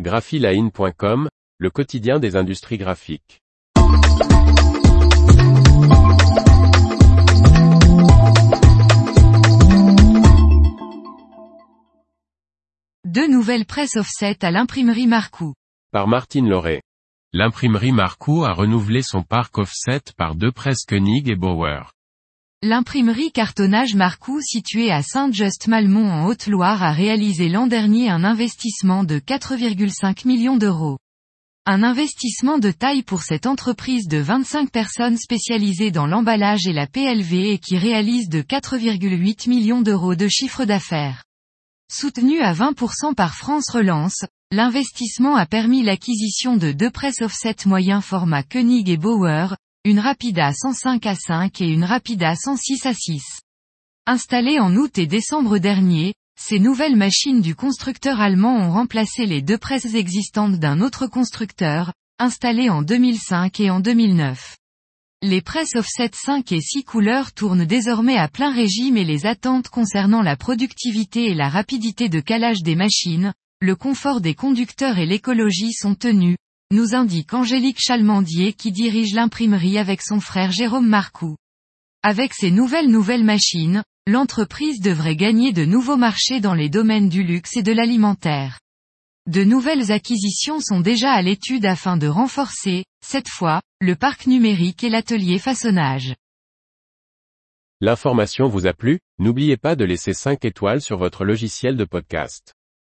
graphiline.com, le quotidien des industries graphiques. Deux nouvelles presses offset à l'imprimerie Marcoux. Par Martine Lauré. L'imprimerie Marcoux a renouvelé son parc offset par deux presses Koenig et Bauer. L'imprimerie cartonnage Marcoux située à Saint-Just-Malmont en Haute-Loire a réalisé l'an dernier un investissement de 4,5 millions d'euros. Un investissement de taille pour cette entreprise de 25 personnes spécialisées dans l'emballage et la PLV et qui réalise de 4,8 millions d'euros de chiffre d'affaires. Soutenu à 20% par France Relance, l'investissement a permis l'acquisition de deux presses offset moyen format Koenig et Bauer, une Rapida 105 à 5 et une Rapida 106 à 6. Installées en août et décembre dernier, ces nouvelles machines du constructeur allemand ont remplacé les deux presses existantes d'un autre constructeur, installées en 2005 et en 2009. Les presses offset 5 et 6 couleurs tournent désormais à plein régime et les attentes concernant la productivité et la rapidité de calage des machines, le confort des conducteurs et l'écologie sont tenus, nous indique Angélique Chalmandier qui dirige l'imprimerie avec son frère Jérôme Marcoux. Avec ces nouvelles nouvelles machines, l'entreprise devrait gagner de nouveaux marchés dans les domaines du luxe et de l'alimentaire. De nouvelles acquisitions sont déjà à l'étude afin de renforcer, cette fois, le parc numérique et l'atelier façonnage. L'information vous a plu, n'oubliez pas de laisser 5 étoiles sur votre logiciel de podcast.